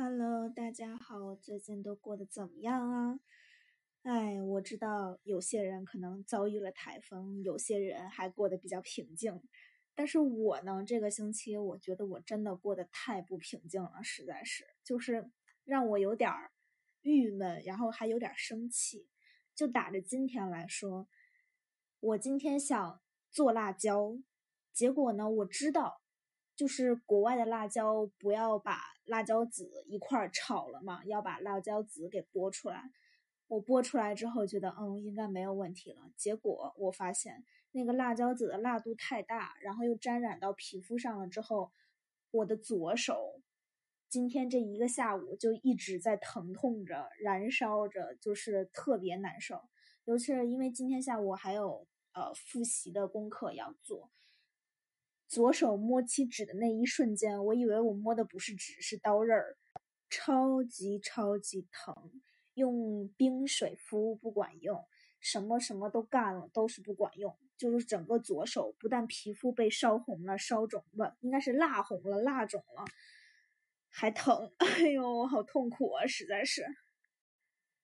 Hello，大家好，最近都过得怎么样啊？哎，我知道有些人可能遭遇了台风，有些人还过得比较平静，但是我呢，这个星期我觉得我真的过得太不平静了，实在是，就是让我有点郁闷，然后还有点生气。就打着今天来说，我今天想做辣椒，结果呢，我知道。就是国外的辣椒，不要把辣椒籽一块炒了嘛，要把辣椒籽给剥出来。我剥出来之后觉得，嗯，应该没有问题了。结果我发现那个辣椒籽的辣度太大，然后又沾染到皮肤上了之后，我的左手今天这一个下午就一直在疼痛着、燃烧着，就是特别难受。尤其是因为今天下午还有呃复习的功课要做。左手摸起纸的那一瞬间，我以为我摸的不是纸，是刀刃儿，超级超级疼。用冰水敷不管用，什么什么都干了都是不管用。就是整个左手不但皮肤被烧红了、烧肿了，应该是蜡红了、蜡肿了，还疼。哎呦，好痛苦啊！实在是。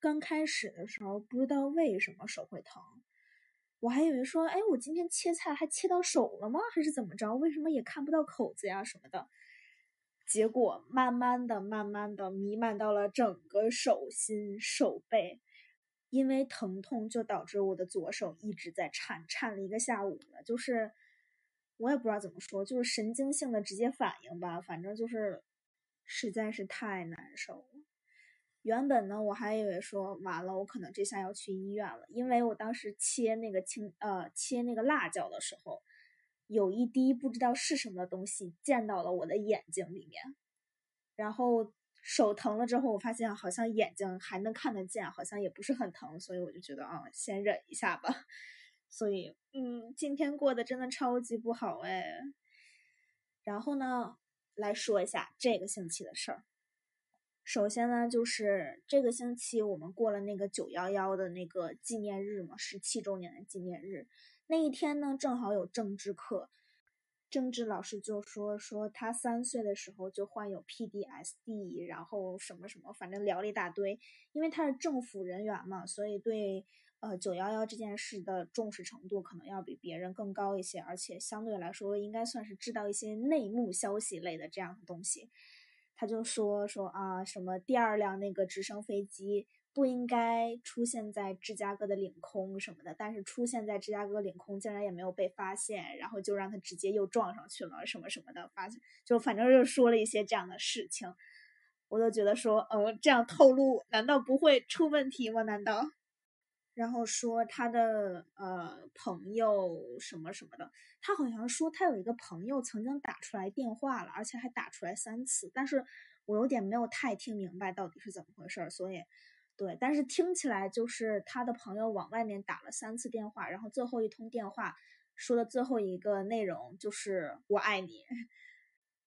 刚开始的时候不知道为什么手会疼。我还以为说，哎，我今天切菜还切到手了吗？还是怎么着？为什么也看不到口子呀什么的？结果慢慢的、慢慢的弥漫到了整个手心、手背，因为疼痛就导致我的左手一直在颤，颤了一个下午了。就是我也不知道怎么说，就是神经性的直接反应吧，反正就是实在是太难受了。原本呢，我还以为说完了，我可能这下要去医院了，因为我当时切那个青呃切那个辣椒的时候，有一滴不知道是什么东西溅到了我的眼睛里面，然后手疼了之后，我发现好像眼睛还能看得见，好像也不是很疼，所以我就觉得啊，先忍一下吧。所以嗯，今天过得真的超级不好哎。然后呢，来说一下这个星期的事儿。首先呢，就是这个星期我们过了那个九幺幺的那个纪念日嘛，十七周年的纪念日。那一天呢，正好有政治课，政治老师就说说他三岁的时候就患有 PDSD，然后什么什么，反正聊了一大堆。因为他是政府人员嘛，所以对呃九幺幺这件事的重视程度可能要比别人更高一些，而且相对来说应该算是知道一些内幕消息类的这样的东西。他就说说啊，什么第二辆那个直升飞机不应该出现在芝加哥的领空什么的，但是出现在芝加哥领空竟然也没有被发现，然后就让他直接又撞上去了什么什么的，发现就反正就说了一些这样的事情，我都觉得说，嗯，这样透露难道不会出问题吗？难道？然后说他的呃朋友什么什么的，他好像说他有一个朋友曾经打出来电话了，而且还打出来三次，但是我有点没有太听明白到底是怎么回事儿，所以对，但是听起来就是他的朋友往外面打了三次电话，然后最后一通电话说的最后一个内容就是我爱你，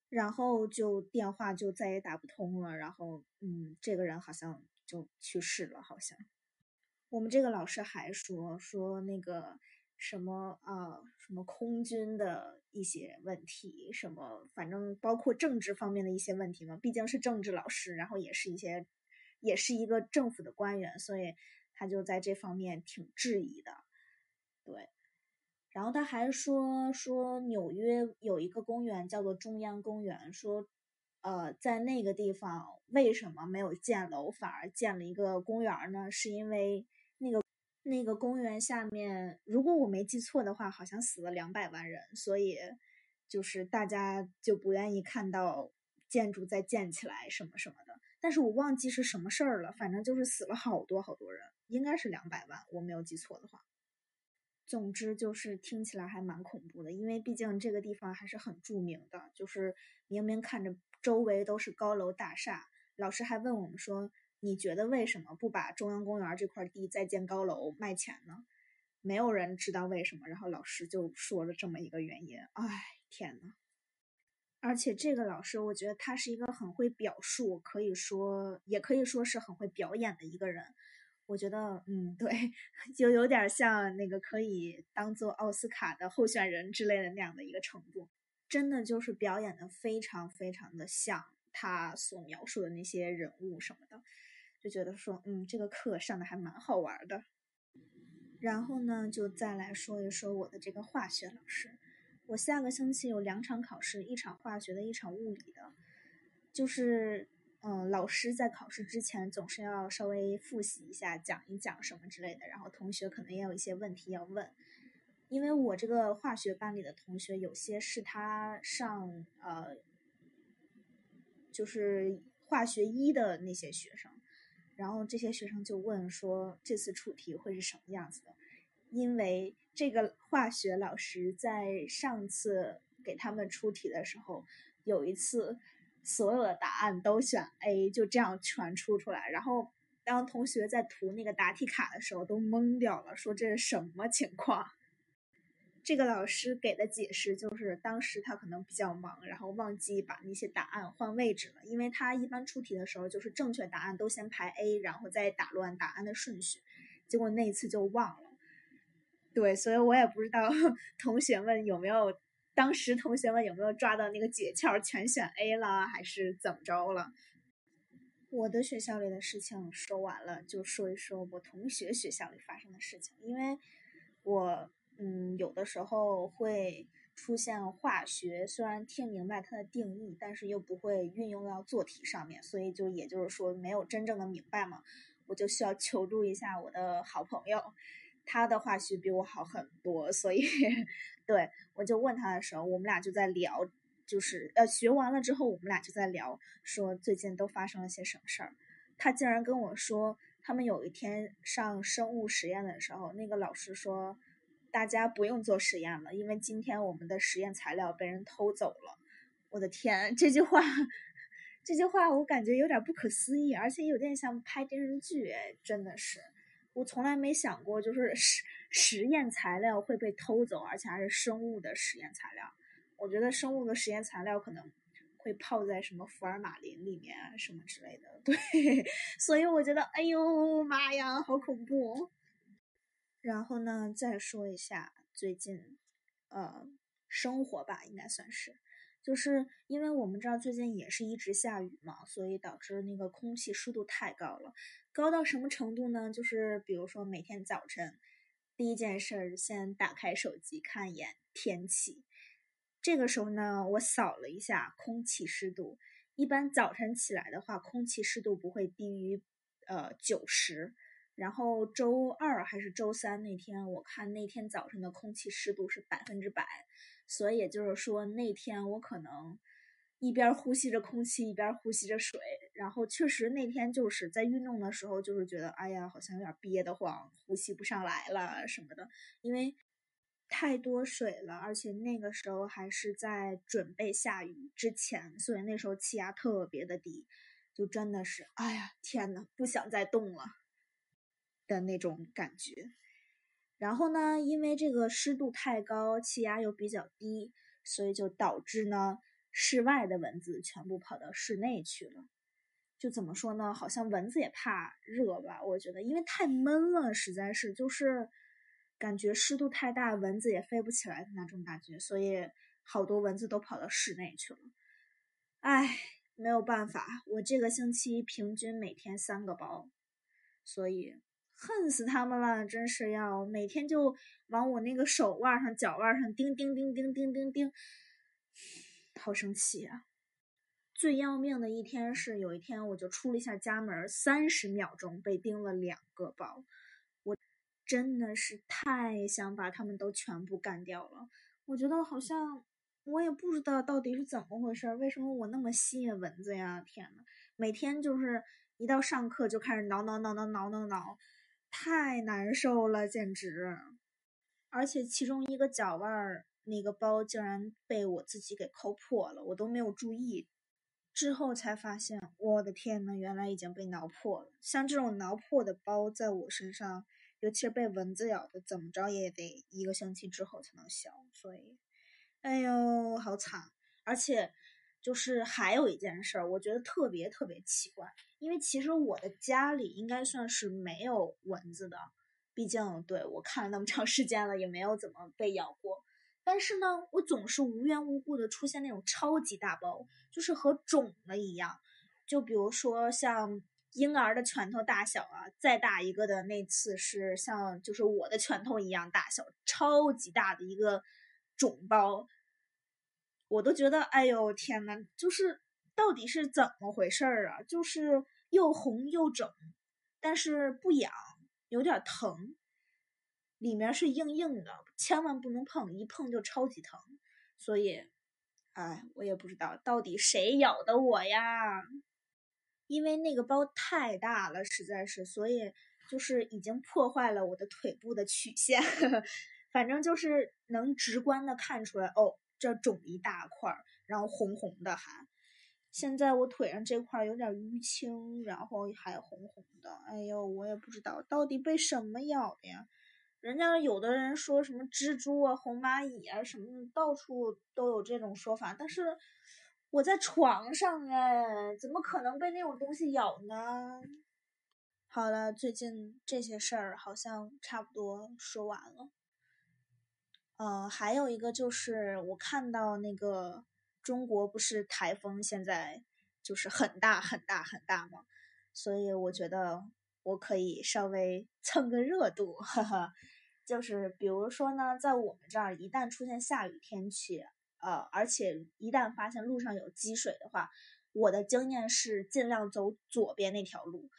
然后就电话就再也打不通了，然后嗯，这个人好像就去世了，好像。我们这个老师还说说那个什么啊，什么空军的一些问题，什么反正包括政治方面的一些问题嘛。毕竟是政治老师，然后也是一些，也是一个政府的官员，所以他就在这方面挺质疑的。对，然后他还说说纽约有一个公园叫做中央公园，说呃在那个地方为什么没有建楼，反而建了一个公园呢？是因为。那个公园下面，如果我没记错的话，好像死了两百万人，所以就是大家就不愿意看到建筑再建起来什么什么的。但是我忘记是什么事儿了，反正就是死了好多好多人，应该是两百万，我没有记错的话。总之就是听起来还蛮恐怖的，因为毕竟这个地方还是很著名的，就是明明看着周围都是高楼大厦，老师还问我们说。你觉得为什么不把中央公园这块地再建高楼卖钱呢？没有人知道为什么，然后老师就说了这么一个原因。哎，天呐！而且这个老师，我觉得他是一个很会表述，可以说也可以说是很会表演的一个人。我觉得，嗯，对，就有点像那个可以当做奥斯卡的候选人之类的那样的一个程度，真的就是表演的非常非常的像。他所描述的那些人物什么的，就觉得说，嗯，这个课上的还蛮好玩的。然后呢，就再来说一说我的这个化学老师。我下个星期有两场考试，一场化学的，一场物理的。就是，嗯，老师在考试之前总是要稍微复习一下，讲一讲什么之类的。然后同学可能也有一些问题要问。因为我这个化学班里的同学有些是他上呃，就是化学一的那些学生，然后这些学生就问说这次出题会是什么样子的？因为这个化学老师在上次给他们出题的时候，有一次所有的答案都选 A，就这样全出出来，然后当同学在涂那个答题卡的时候都懵掉了，说这是什么情况？这个老师给的解释就是，当时他可能比较忙，然后忘记把那些答案换位置了。因为他一般出题的时候，就是正确答案都先排 A，然后再打乱答案的顺序。结果那一次就忘了。对，所以我也不知道 同学们有没有，当时同学们有没有抓到那个诀窍，全选 A 了，还是怎么着了？我的学校里的事情说完了，就说一说我同学学校里发生的事情，因为我。嗯，有的时候会出现化学，虽然听明白它的定义，但是又不会运用到做题上面，所以就也就是说没有真正的明白嘛。我就需要求助一下我的好朋友，他的化学比我好很多，所以 对我就问他的时候，我们俩就在聊，就是呃学完了之后，我们俩就在聊，说最近都发生了些什么事儿。他竟然跟我说，他们有一天上生物实验的时候，那个老师说。大家不用做实验了，因为今天我们的实验材料被人偷走了。我的天，这句话，这句话我感觉有点不可思议，而且有点像拍电视剧。真的是，我从来没想过，就是实实验材料会被偷走，而且还是生物的实验材料。我觉得生物的实验材料可能会泡在什么福尔马林里面什么之类的。对，所以我觉得，哎呦妈呀，好恐怖。然后呢，再说一下最近，呃，生活吧，应该算是，就是因为我们这儿最近也是一直下雨嘛，所以导致那个空气湿度太高了，高到什么程度呢？就是比如说每天早晨第一件事儿先打开手机看一眼天气，这个时候呢，我扫了一下空气湿度，一般早晨起来的话，空气湿度不会低于呃九十。然后周二还是周三那天，我看那天早晨的空气湿度是百分之百，所以也就是说那天我可能一边呼吸着空气，一边呼吸着水。然后确实那天就是在运动的时候，就是觉得哎呀，好像有点憋得慌，呼吸不上来了什么的，因为太多水了，而且那个时候还是在准备下雨之前，所以那时候气压特别的低，就真的是哎呀天呐，不想再动了。的那种感觉，然后呢，因为这个湿度太高，气压又比较低，所以就导致呢，室外的蚊子全部跑到室内去了。就怎么说呢？好像蚊子也怕热吧？我觉得，因为太闷了，实在是就是感觉湿度太大，蚊子也飞不起来的那种感觉，所以好多蚊子都跑到室内去了。唉，没有办法，我这个星期平均每天三个包，所以。恨死他们了，真是要每天就往我那个手腕上、脚腕上叮叮叮叮叮叮叮，好生气啊！最要命的一天是有一天，我就出了一下家门，三十秒钟被叮了两个包，我真的是太想把他们都全部干掉了。我觉得好像我也不知道到底是怎么回事，为什么我那么吸引蚊子呀？天呐，每天就是一到上课就开始挠挠挠挠挠挠挠。太难受了，简直！而且其中一个脚腕儿那个包竟然被我自己给抠破了，我都没有注意，之后才发现，我的天呐，原来已经被挠破了。像这种挠破的包，在我身上，尤其是被蚊子咬的，怎么着也得一个星期之后才能消。所以，哎呦，好惨！而且。就是还有一件事儿，我觉得特别特别奇怪，因为其实我的家里应该算是没有蚊子的，毕竟对我看了那么长时间了，也没有怎么被咬过。但是呢，我总是无缘无故的出现那种超级大包，就是和肿了一样。就比如说像婴儿的拳头大小啊，再大一个的那次是像就是我的拳头一样大小，超级大的一个肿包，我都觉得哎呦天呐，就是到底是怎么回事儿啊？就是又红又肿，但是不痒，有点疼。里面是硬硬的，千万不能碰，一碰就超级疼。所以，哎，我也不知道到底谁咬的我呀。因为那个包太大了，实在是，所以就是已经破坏了我的腿部的曲线。反正就是能直观的看出来，哦，这肿一大块，然后红红的还。现在我腿上这块有点淤青，然后还红红的。哎呦，我也不知道到底被什么咬的呀。人家有的人说什么蜘蛛啊、红蚂蚁啊什么的，到处都有这种说法。但是我在床上哎，怎么可能被那种东西咬呢？好了，最近这些事儿好像差不多说完了。呃，还有一个就是我看到那个中国不是台风现在就是很大很大很大吗？所以我觉得。我可以稍微 蹭个热度，哈哈，就是比如说呢，在我们这儿一旦出现下雨天气，呃，而且一旦发现路上有积水的话，我的经验是尽量走左边那条路，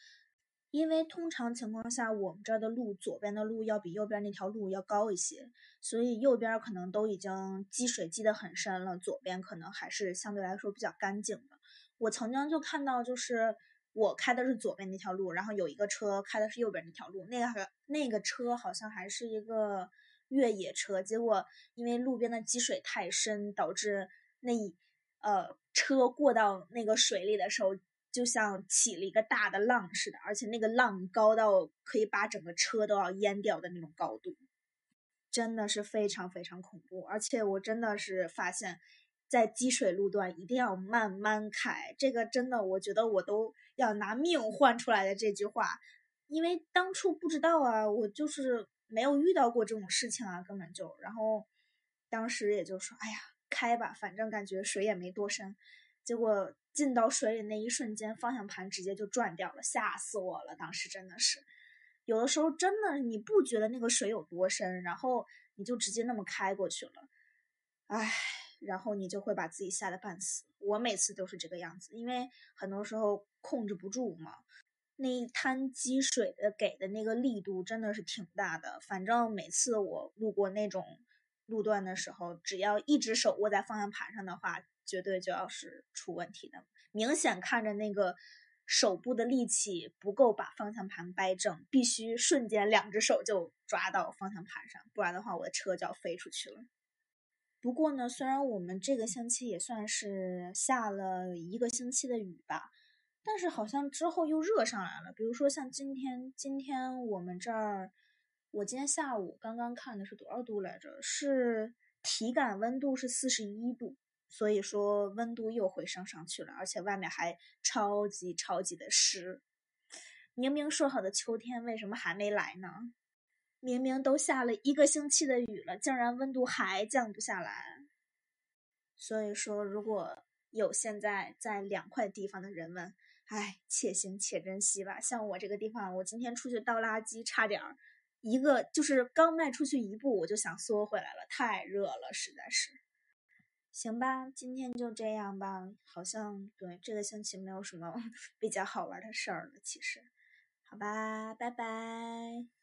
因为通常情况下我们这儿的路左边的路要比右边那条路要高一些，所以右边可能都已经积水积得很深了，左边可能还是相对来说比较干净的。我曾经就看到就是。我开的是左边那条路，然后有一个车开的是右边那条路，那个那个车好像还是一个越野车，结果因为路边的积水太深，导致那呃车过到那个水里的时候，就像起了一个大的浪似的，而且那个浪高到可以把整个车都要淹掉的那种高度，真的是非常非常恐怖，而且我真的是发现。在积水路段一定要慢慢开，这个真的，我觉得我都要拿命换出来的这句话，因为当初不知道啊，我就是没有遇到过这种事情啊，根本就，然后当时也就说，哎呀，开吧，反正感觉水也没多深，结果进到水里那一瞬间，方向盘直接就转掉了，吓死我了，当时真的是，有的时候真的你不觉得那个水有多深，然后你就直接那么开过去了，唉。然后你就会把自己吓得半死。我每次都是这个样子，因为很多时候控制不住嘛。那一滩积水的给的那个力度真的是挺大的。反正每次我路过那种路段的时候，只要一只手握在方向盘上的话，绝对就要是出问题的。明显看着那个手部的力气不够把方向盘掰正，必须瞬间两只手就抓到方向盘上，不然的话我的车就要飞出去了。不过呢，虽然我们这个星期也算是下了一个星期的雨吧，但是好像之后又热上来了。比如说像今天，今天我们这儿，我今天下午刚刚看的是多少度来着？是体感温度是四十一度，所以说温度又回升上去了，而且外面还超级超级的湿。明明说好的秋天，为什么还没来呢？明明都下了一个星期的雨了，竟然温度还降不下来。所以说，如果有现在在凉快地方的人们，哎，且行且珍惜吧。像我这个地方，我今天出去倒垃圾，差点儿一个就是刚迈出去一步，我就想缩回来了，太热了，实在是。行吧，今天就这样吧。好像对这个星期没有什么 比较好玩的事儿了，其实。好吧，拜拜。